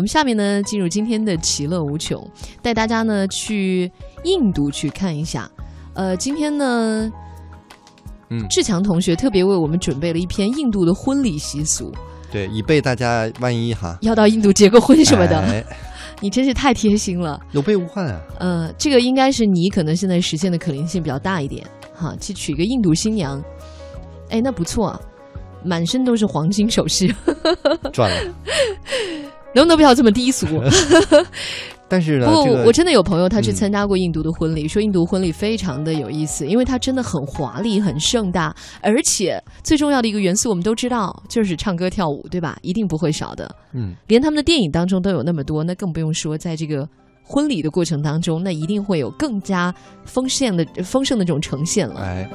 我们下面呢进入今天的其乐无穷，带大家呢去印度去看一下。呃，今天呢，嗯志强同学特别为我们准备了一篇印度的婚礼习俗，对，以备大家万一哈要到印度结个婚什么的，哎 你真是太贴心了。有备无患啊。呃，这个应该是你可能现在实现的可能性比较大一点哈，去娶个印度新娘，哎，那不错啊，满身都是黄金首饰，赚了。能不能不要这么低俗？但是呢，不过这个我我真的有朋友他去嗯参加过印度的婚礼，说印度婚礼非常的有意思，因为它真的很华丽、很盛大，而且最重要的一个元素我们都知道，就是唱歌跳舞，对吧？一定不会少的。嗯，连他们的电影当中都有那么多，那更不用说在这个婚礼的过程当中，那一定会有更加丰盛的丰盛的这种呈现了。哎，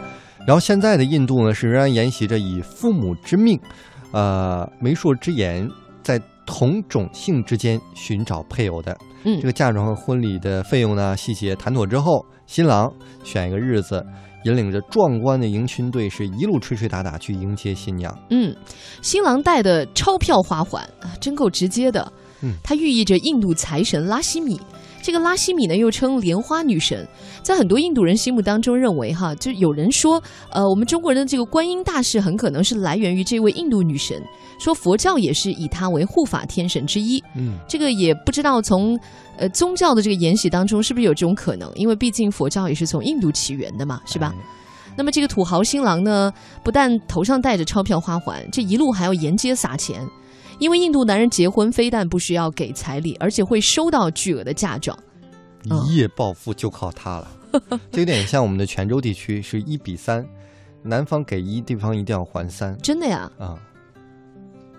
然后现在的印度呢，是仍然沿袭着以父母之命，呃，媒妁之言，在同种性之间寻找配偶的。嗯这个嫁妆和婚礼的费用呢，细节谈妥之后，新郎选一个日子，引领着壮观的迎亲队，是一路吹吹打打去迎接新娘。嗯，新郎带的钞票花环啊，真够直接的。嗯它寓意着印度财神拉希米。这个拉西米呢，又称莲花女神，在很多印度人心目当中认为哈，就有人说，呃，我们中国人的这个观音大士很可能是来源于这位印度女神，说佛教也是以她为护法天神之一。嗯，这个也不知道从呃宗教的这个沿袭当中是不是有这种可能，因为毕竟佛教也是从印度起源的嘛，是吧？哎？那么这个土豪新郎呢，不但头上戴着钞票花环，这一路还要沿街撒钱，因为印度男人结婚非但不需要给彩礼，而且会收到巨额的嫁妆。嗯一夜暴富就靠它了。这有点像我们的泉州地区是一比三，男方给一，对方一定要还三真的呀？啊，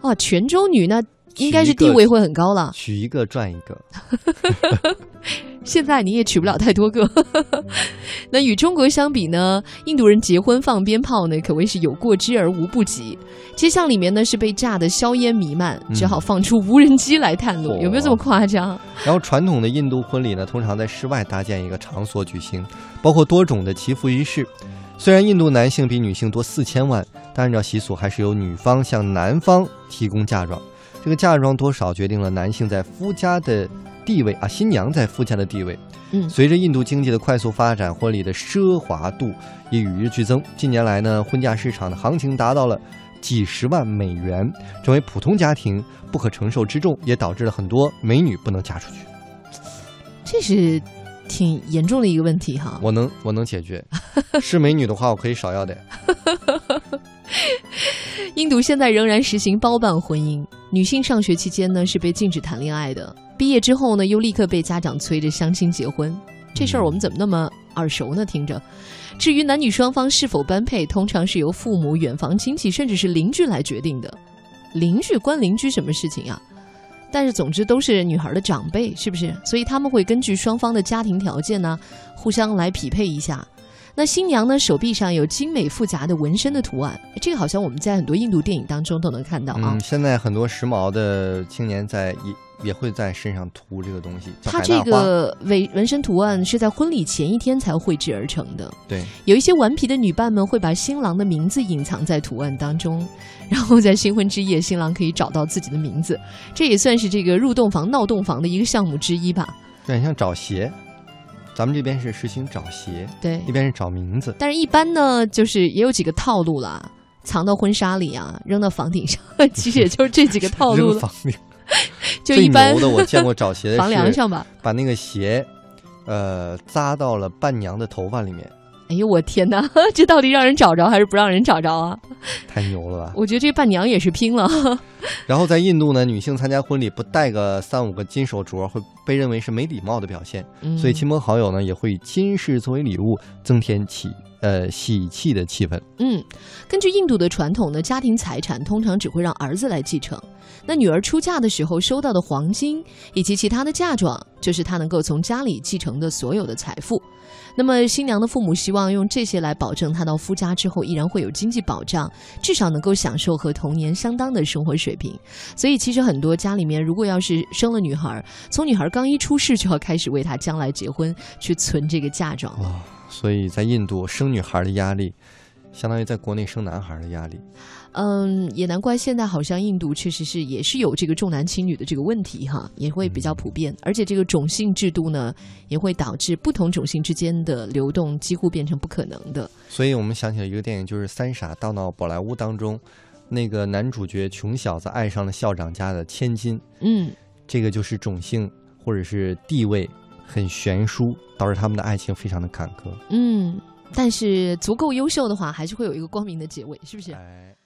啊，泉州女那应该是地位会很高了。娶一个赚一个。现在你也娶不了太多个。那与中国相比呢，印度人结婚放鞭炮呢，可谓是有过之而无不及。街巷里面呢是被炸得硝烟弥漫，嗯只好放出无人机来探路，嚯有没有这么夸张？然后传统的印度婚礼呢，通常在室外搭建一个场所举行，包括多种的祈福仪式。虽然印度男性比女性多四千万，但按照习俗还是由女方向男方提供嫁妆。这个嫁妆多少决定了男性在夫家的地位啊，新娘在夫家的地位。嗯随着印度经济的快速发展，婚礼的奢华度也与日俱增。近年来呢，婚嫁市场的行情达到了几十万美元，成为普通家庭不可承受之重，也导致了很多美女不能嫁出去。这是挺严重的一个问题哈。我能，我能解决。是美女的话，我可以少要点。印度现在仍然实行包办婚姻，女性上学期间呢是被禁止谈恋爱的，毕业之后呢又立刻被家长催着相亲结婚。这事儿我们怎么那么耳熟呢？听着。至于男女双方是否般配，通常是由父母、远房亲戚甚至是邻居来决定的。邻居关邻居什么事情啊？但是总之都是女孩的长辈，是不是？所以他们会根据双方的家庭条件呢，互相来匹配一下。那新娘呢，手臂上有精美复杂的纹身的图案，这个好像我们在很多印度电影当中都能看到啊。现在很多时髦的青年在也也会在身上涂这个东西，叫它这。个纹纹身图案是在婚礼前一天才绘制而成的。对，有一些顽皮的女伴们会把新郎的名字隐藏在图案当中，然后在新婚之夜，新郎可以找到自己的名字，这也算是这个入洞房闹洞房的一个项目之一吧。有点像找鞋。咱们这边是实行找鞋，对那，边是找名字。但是一般呢，就是也有几个套路啦，藏到婚纱里啊，扔到房顶上，其实也就是这几个套路了。扔房顶。最就一般牛的，我见过找鞋 的房梁上吧。把那个鞋，呃，扎到了伴娘的头发里面，哎呦我天哪，这到底让人找着还是不让人找着啊？太牛了吧！我觉得这伴娘也是拼了。然后在印度呢，女性参加婚礼不戴个三五个金手镯，会被认为是没礼貌的表现。嗯所以亲朋好友呢也会以金饰作为礼物，增添喜呃喜气的气氛。嗯，根据印度的传统呢，家庭财产通常只会让儿子来继承。那女儿出嫁的时候收到的黄金以及其他的嫁妆，就是她能够从家里继承的所有的财富。那么新娘的父母希望用这些来保证她到夫家之后依然会有经济保障，至少能够享受和童年相当的生活水平。所以其实很多家里面，如果要是生了女孩，从女孩刚一出世就要开始为她将来结婚去存这个嫁妆。所以在印度生女孩的压力相当于在国内生男孩的压力。嗯，也难怪现在好像印度确实是也是有这个重男轻女的这个问题哈，也会比较普遍，而且这个种姓制度呢，也会导致不同种姓之间的流动几乎变成不可能的。所以我们想起了一个电影，就是《三傻大闹宝莱坞》当中，那个男主角穷小子爱上了校长家的千金，嗯，这个就是种姓或者是地位很悬殊，导致他们的爱情非常的坎坷。嗯，但是足够优秀的话，还是会有一个光明的结尾，是不是？哎。